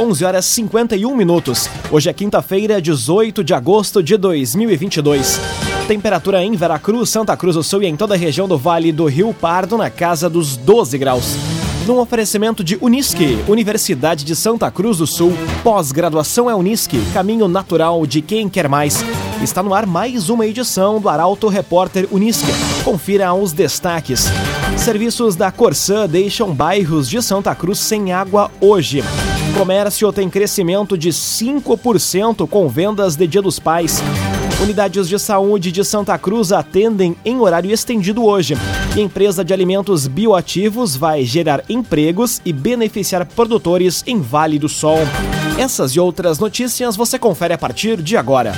11 horas 51 minutos. Hoje é quinta-feira, 18 de agosto de 2022. Temperatura em Veracruz, Santa Cruz do Sul e em toda a região do Vale do Rio Pardo na casa dos 12 graus. Num oferecimento de Unisque, Universidade de Santa Cruz do Sul, pós-graduação é Unisque, caminho natural de quem quer mais. Está no ar mais uma edição do Arauto Repórter Unisque. Confira os destaques. Serviços da Corsã deixam bairros de Santa Cruz sem água hoje. Comércio tem crescimento de 5% com vendas de Dia dos Pais. Unidades de saúde de Santa Cruz atendem em horário estendido hoje. E a empresa de alimentos bioativos vai gerar empregos e beneficiar produtores em Vale do Sol. Essas e outras notícias você confere a partir de agora.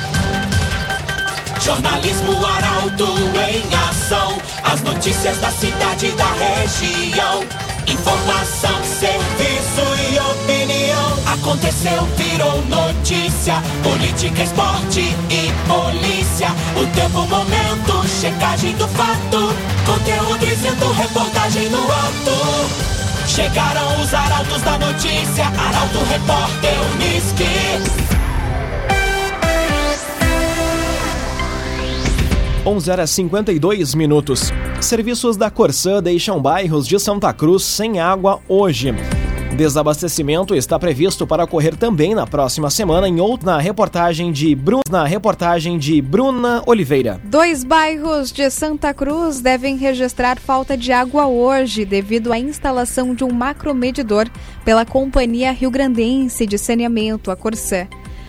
Jornalismo Arauto em ação. As notícias da cidade da região. Informação, serviço e. Aconteceu, virou notícia. Política, esporte e polícia. O tempo, momento, checagem do fato. Conteúdo dizendo, reportagem no ato. Chegaram os arautos da notícia. Arauto, repórter, Unisque. 11 horas 52 minutos. Serviços da Corsã deixam bairros de Santa Cruz sem água hoje. Desabastecimento está previsto para ocorrer também na próxima semana em outra na reportagem de Bruna, na reportagem de Bruna Oliveira. Dois bairros de Santa Cruz devem registrar falta de água hoje devido à instalação de um macromedidor pela Companhia Rio Grandense de Saneamento, a Corsã.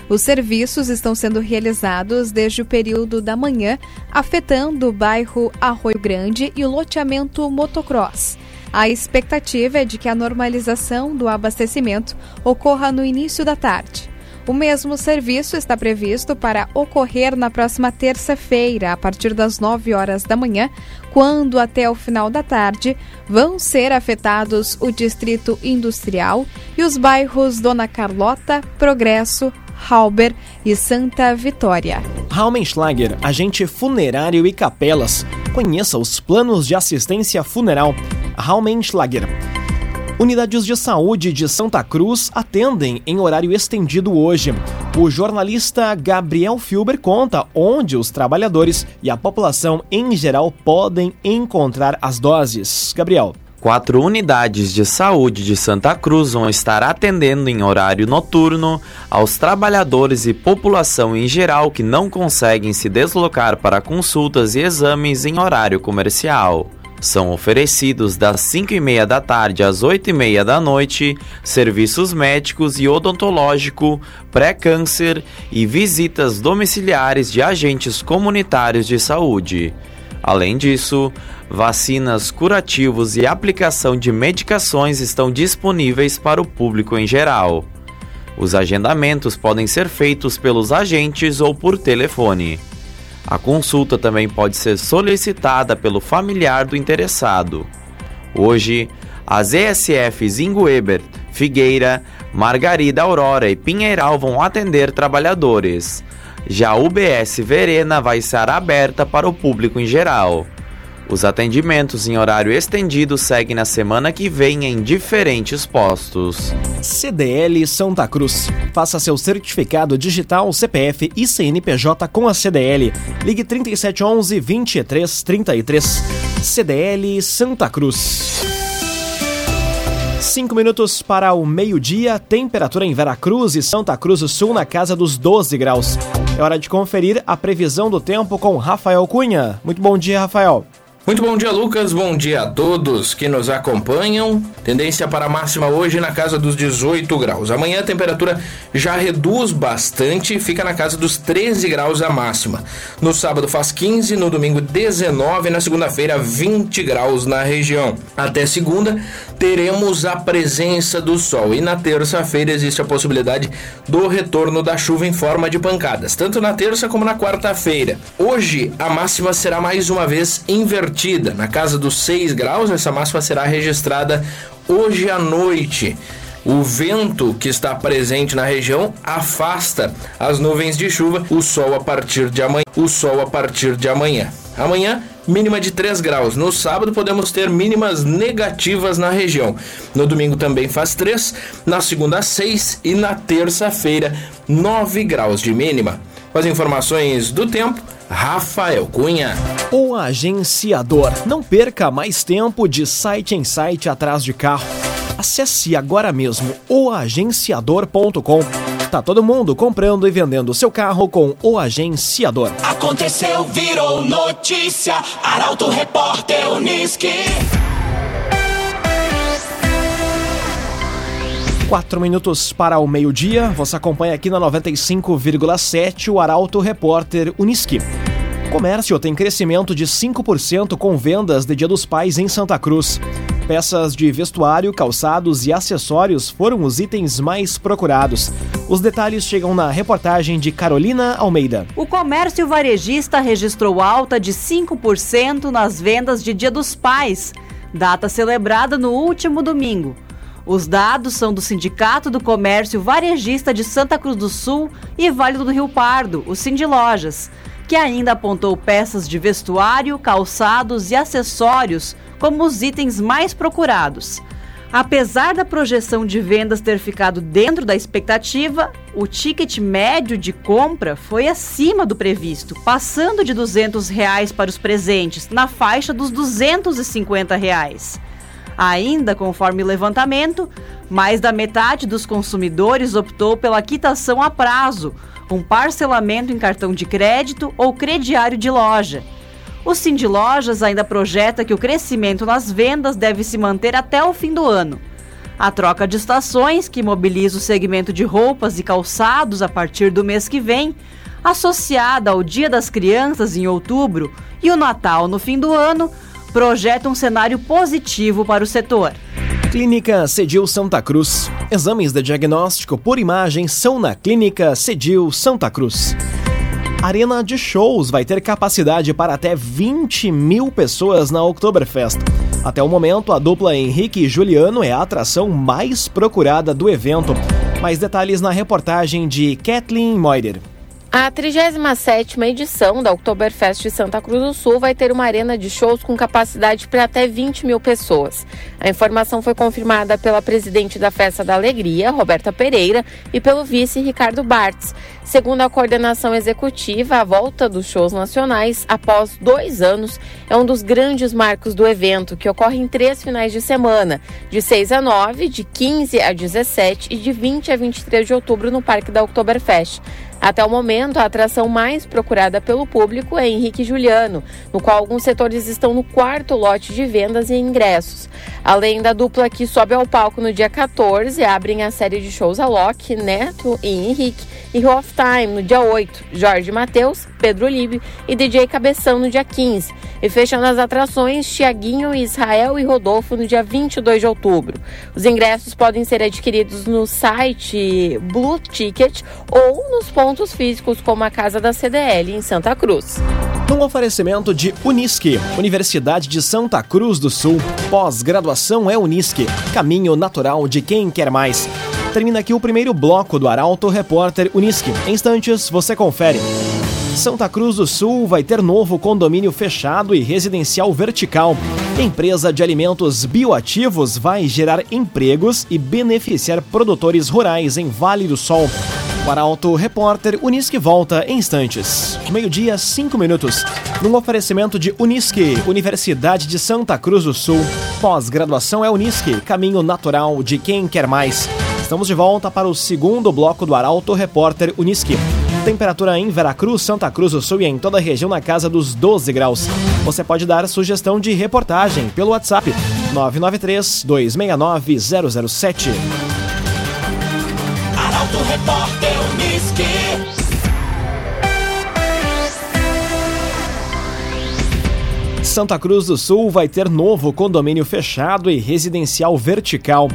Os serviços estão sendo realizados desde o período da manhã, afetando o bairro Arroio Grande e o loteamento Motocross. A expectativa é de que a normalização do abastecimento ocorra no início da tarde. O mesmo serviço está previsto para ocorrer na próxima terça-feira, a partir das 9 horas da manhã, quando até o final da tarde vão ser afetados o Distrito Industrial e os bairros Dona Carlota, Progresso, Halber e Santa Vitória. Raumenschlager, agente funerário e capelas. Conheça os planos de assistência funeral. Raumenschlager. Unidades de saúde de Santa Cruz atendem em horário estendido hoje. O jornalista Gabriel Filber conta onde os trabalhadores e a população em geral podem encontrar as doses. Gabriel. Quatro unidades de saúde de Santa Cruz vão estar atendendo em horário noturno aos trabalhadores e população em geral que não conseguem se deslocar para consultas e exames em horário comercial. São oferecidos das 5 e meia da tarde às 8 e meia da noite serviços médicos e odontológico, pré-câncer e visitas domiciliares de agentes comunitários de saúde. Além disso, vacinas, curativos e aplicação de medicações estão disponíveis para o público em geral. Os agendamentos podem ser feitos pelos agentes ou por telefone. A consulta também pode ser solicitada pelo familiar do interessado. Hoje, as ESFs Ingueber, Figueira, Margarida Aurora e Pinheiral vão atender trabalhadores. Já a UBS Verena vai estar aberta para o público em geral. Os atendimentos em horário estendido seguem na semana que vem em diferentes postos. CDL Santa Cruz. Faça seu certificado digital CPF e CNPJ com a CDL. Ligue 3711 2333. CDL Santa Cruz. Cinco minutos para o meio-dia, temperatura em Veracruz e Santa Cruz do Sul na casa dos 12 graus. É hora de conferir a previsão do tempo com Rafael Cunha. Muito bom dia, Rafael. Muito bom dia, Lucas. Bom dia a todos que nos acompanham. Tendência para máxima hoje na casa dos 18 graus. Amanhã a temperatura já reduz bastante, fica na casa dos 13 graus a máxima. No sábado faz 15, no domingo 19, na segunda-feira 20 graus na região. Até segunda teremos a presença do sol e na terça-feira existe a possibilidade do retorno da chuva em forma de pancadas, tanto na terça como na quarta-feira. Hoje a máxima será mais uma vez invertida na casa dos 6 graus. Essa máxima será registrada hoje à noite. O vento que está presente na região afasta as nuvens de chuva, o sol a partir de amanhã. O sol a partir de amanhã. Amanhã, mínima de 3 graus. No sábado, podemos ter mínimas negativas na região. No domingo também faz 3, na segunda, 6 e na terça-feira, 9 graus de mínima. Com as informações do tempo, Rafael Cunha. O agenciador. Não perca mais tempo de site em site atrás de carro. Acesse agora mesmo oagenciador.com. Tá todo mundo comprando e vendendo seu carro com o agenciador. Aconteceu, virou notícia. Arauto Repórter Uniski. Quatro minutos para o meio-dia. Você acompanha aqui na 95,7 o Arauto Repórter Uniski. Comércio tem crescimento de 5% com vendas de Dia dos Pais em Santa Cruz. Peças de vestuário, calçados e acessórios foram os itens mais procurados. Os detalhes chegam na reportagem de Carolina Almeida. O comércio varejista registrou alta de 5% nas vendas de Dia dos Pais, data celebrada no último domingo. Os dados são do Sindicato do Comércio Varejista de Santa Cruz do Sul e Vale do Rio Pardo, o Cindy Lojas, que ainda apontou peças de vestuário, calçados e acessórios como os itens mais procurados. Apesar da projeção de vendas ter ficado dentro da expectativa, o ticket médio de compra foi acima do previsto, passando de 200 reais para os presentes, na faixa dos 250 reais. Ainda conforme o levantamento, mais da metade dos consumidores optou pela quitação a prazo, um parcelamento em cartão de crédito ou crediário de loja. O Cindy Lojas ainda projeta que o crescimento nas vendas deve se manter até o fim do ano. A troca de estações, que mobiliza o segmento de roupas e calçados a partir do mês que vem, associada ao Dia das Crianças em outubro e o Natal no fim do ano, projeta um cenário positivo para o setor. Clínica Cedil Santa Cruz. Exames de diagnóstico por imagem são na Clínica Cedil Santa Cruz. Arena de shows vai ter capacidade para até 20 mil pessoas na Oktoberfest. Até o momento, a dupla Henrique e Juliano é a atração mais procurada do evento. Mais detalhes na reportagem de Kathleen Moider. A 37ª edição da Oktoberfest Santa Cruz do Sul vai ter uma arena de shows com capacidade para até 20 mil pessoas. A informação foi confirmada pela presidente da Festa da Alegria, Roberta Pereira, e pelo vice, Ricardo Bartz. Segundo a coordenação executiva, a volta dos shows nacionais, após dois anos, é um dos grandes marcos do evento, que ocorre em três finais de semana, de 6 a 9, de 15 a 17 e de 20 a 23 de outubro no Parque da Oktoberfest. Até o momento, a atração mais procurada pelo público é Henrique Juliano, no qual alguns setores estão no quarto lote de vendas e ingressos. Além da dupla que sobe ao palco no dia 14, abrem a série de shows Alok, Neto e Henrique e Rio of Time no dia 8, Jorge Matheus, Pedro Libe e DJ Cabeção no dia 15. E fechando as atrações, Tiaguinho, Israel e Rodolfo no dia 22 de outubro. Os ingressos podem ser adquiridos no site Blue Ticket ou nos pontos físicos como a Casa da CDL em Santa Cruz. Num oferecimento de Unisque, Universidade de Santa Cruz do Sul. Pós-graduação é Unisque, caminho natural de quem quer mais. Termina aqui o primeiro bloco do Arauto Repórter Unisque. Em instantes, você confere. Santa Cruz do Sul vai ter novo condomínio fechado e residencial vertical. Empresa de alimentos bioativos vai gerar empregos e beneficiar produtores rurais em Vale do Sol. O Arauto Repórter Unisque volta em instantes. Meio-dia, cinco minutos. Num oferecimento de Unisque, Universidade de Santa Cruz do Sul. Pós-graduação é Unisque, caminho natural de quem quer mais. Estamos de volta para o segundo bloco do Arauto Repórter Unisque. Temperatura em Veracruz, Santa Cruz do Sul e em toda a região na casa dos 12 graus. Você pode dar sugestão de reportagem pelo WhatsApp 993 269 007. Arauto Repórter Uniski. Santa Cruz do Sul vai ter novo condomínio fechado e residencial vertical.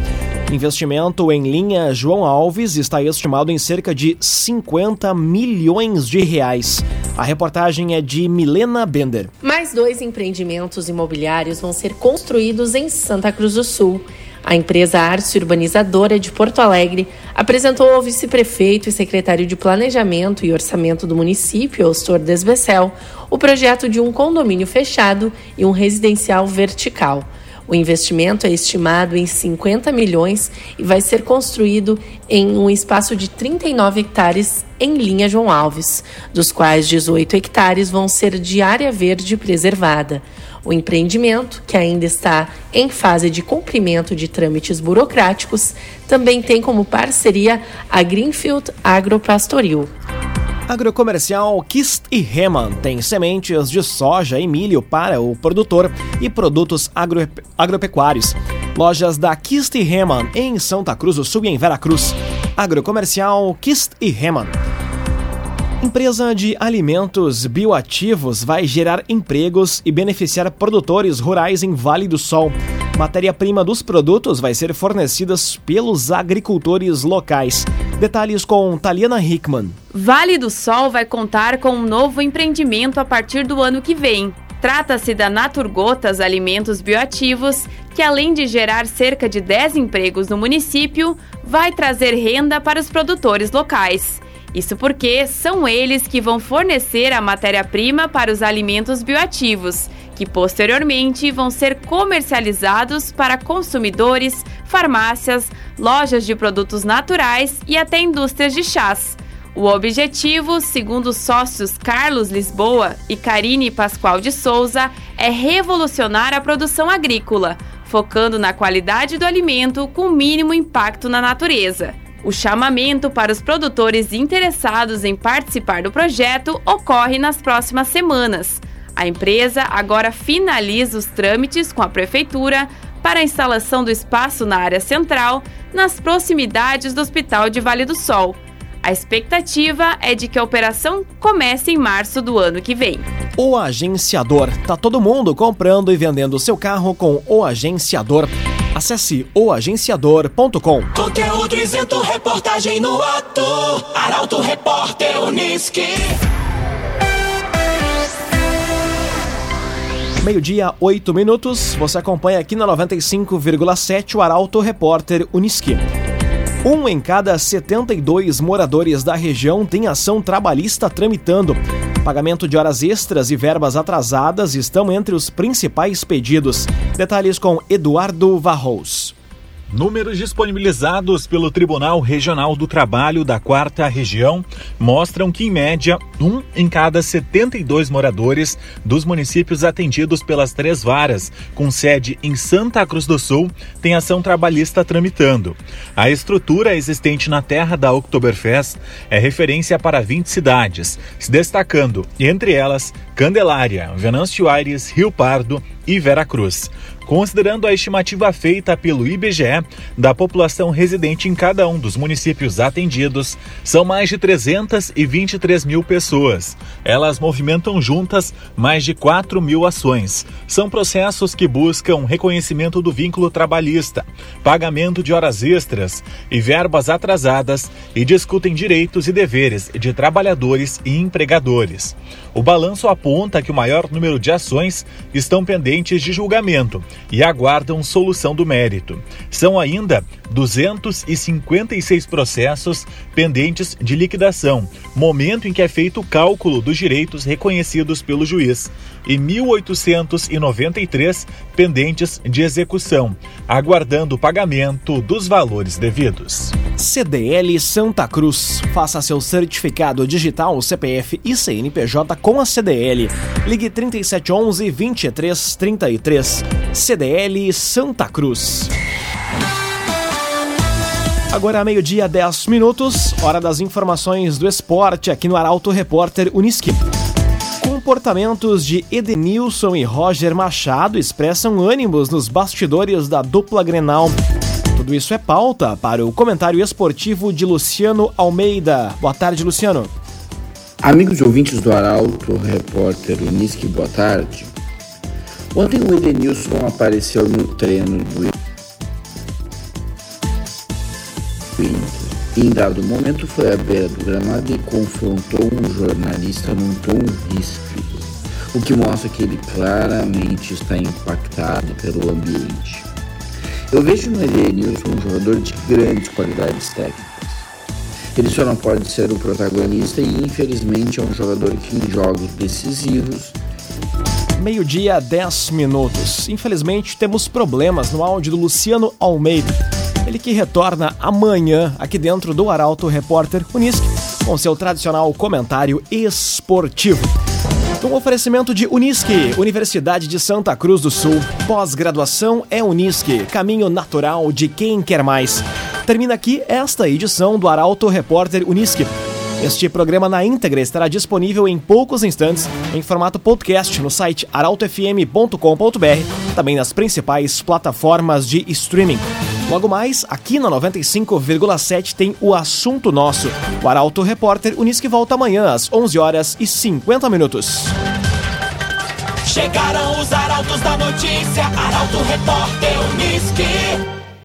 Investimento em linha João Alves está estimado em cerca de 50 milhões de reais. A reportagem é de Milena Bender. Mais dois empreendimentos imobiliários vão ser construídos em Santa Cruz do Sul. A empresa Arce Urbanizadora de Porto Alegre apresentou ao vice-prefeito e secretário de Planejamento e Orçamento do município, Ostor Desbecel, o projeto de um condomínio fechado e um residencial vertical. O investimento é estimado em 50 milhões e vai ser construído em um espaço de 39 hectares em linha João Alves, dos quais 18 hectares vão ser de área verde preservada. O empreendimento, que ainda está em fase de cumprimento de trâmites burocráticos, também tem como parceria a Greenfield Agropastoril. Agrocomercial Kist e Heman tem sementes de soja e milho para o produtor e produtos agro, agropecuários. Lojas da Kist e Heman em Santa Cruz do Sul e em Veracruz. Agrocomercial Kist e Heman. Empresa de alimentos bioativos vai gerar empregos e beneficiar produtores rurais em Vale do Sol. Matéria-prima dos produtos vai ser fornecida pelos agricultores locais. Detalhes com Taliana Hickman. Vale do Sol vai contar com um novo empreendimento a partir do ano que vem. Trata-se da Naturgotas Alimentos Bioativos, que além de gerar cerca de 10 empregos no município, vai trazer renda para os produtores locais. Isso porque são eles que vão fornecer a matéria-prima para os alimentos bioativos, que posteriormente vão ser comercializados para consumidores, farmácias, lojas de produtos naturais e até indústrias de chás. O objetivo, segundo os sócios Carlos Lisboa e Karine Pascoal de Souza, é revolucionar a produção agrícola, focando na qualidade do alimento com mínimo impacto na natureza. O chamamento para os produtores interessados em participar do projeto ocorre nas próximas semanas. A empresa agora finaliza os trâmites com a Prefeitura para a instalação do espaço na área central, nas proximidades do Hospital de Vale do Sol. A expectativa é de que a operação comece em março do ano que vem. O Agenciador. Tá todo mundo comprando e vendendo seu carro com o Agenciador. Acesse oagenciador.com. Conteúdo isento, reportagem no ato. Arauto Repórter Uniski. Meio-dia, 8 minutos. Você acompanha aqui na 95,7 o Arauto Repórter Uniski. Um em cada 72 moradores da região tem ação trabalhista tramitando. Pagamento de horas extras e verbas atrasadas estão entre os principais pedidos. Detalhes com Eduardo Varros. Números disponibilizados pelo Tribunal Regional do Trabalho da Quarta Região mostram que, em média, um em cada 72 moradores dos municípios atendidos pelas três varas, com sede em Santa Cruz do Sul, tem ação trabalhista tramitando. A estrutura existente na terra da Oktoberfest é referência para 20 cidades, se destacando, entre elas, Candelária, Venâncio Aires, Rio Pardo e Veracruz considerando a estimativa feita pelo IBGE da população residente em cada um dos municípios atendidos, são mais de 323 mil pessoas. Elas movimentam juntas mais de 4 mil ações. São processos que buscam reconhecimento do vínculo trabalhista, pagamento de horas extras e verbas atrasadas e discutem direitos e deveres de trabalhadores e empregadores. O balanço aponta que o maior número de ações estão pendentes de julgamento e aguardam solução do mérito. São ainda 256 processos pendentes de liquidação, momento em que é feito o cálculo dos direitos reconhecidos pelo juiz, e 1.893 pendentes de execução, aguardando o pagamento dos valores devidos. CDL Santa Cruz. Faça seu certificado digital CPF e CNPJ com a CDL. Ligue 3711 2333. CDL Santa Cruz. Agora meio-dia, 10 minutos, hora das informações do esporte aqui no Arauto Repórter Uniski. Comportamentos de Edenilson e Roger Machado expressam ânimos nos bastidores da dupla Grenal. Tudo isso é pauta para o comentário esportivo de Luciano Almeida. Boa tarde, Luciano. Amigos e ouvintes do Arauto, repórter Uniski, boa tarde. Ontem o Edenilson apareceu no treino do em dado momento foi à beira do gramado e confrontou um jornalista num tom ríspido, o que mostra que ele claramente está impactado pelo ambiente. Eu vejo no Edenilson um jogador de grandes qualidades técnicas. Ele só não pode ser o protagonista e infelizmente é um jogador que em jogos decisivos Meio-dia, 10 minutos. Infelizmente, temos problemas no áudio do Luciano Almeida. Ele que retorna amanhã aqui dentro do Arauto Repórter Unisque com seu tradicional comentário esportivo. Um oferecimento de Unisque, Universidade de Santa Cruz do Sul. Pós-graduação é Unisque, caminho natural de quem quer mais. Termina aqui esta edição do Arauto Repórter Unisque. Este programa na íntegra estará disponível em poucos instantes em formato podcast no site arautofm.com.br, também nas principais plataformas de streaming. Logo mais, aqui na 95,7 tem o assunto nosso. O Arauto Repórter Unisque volta amanhã às 11 horas e 50 minutos. Chegaram os arautos da notícia, Arauto Repórter Unisque.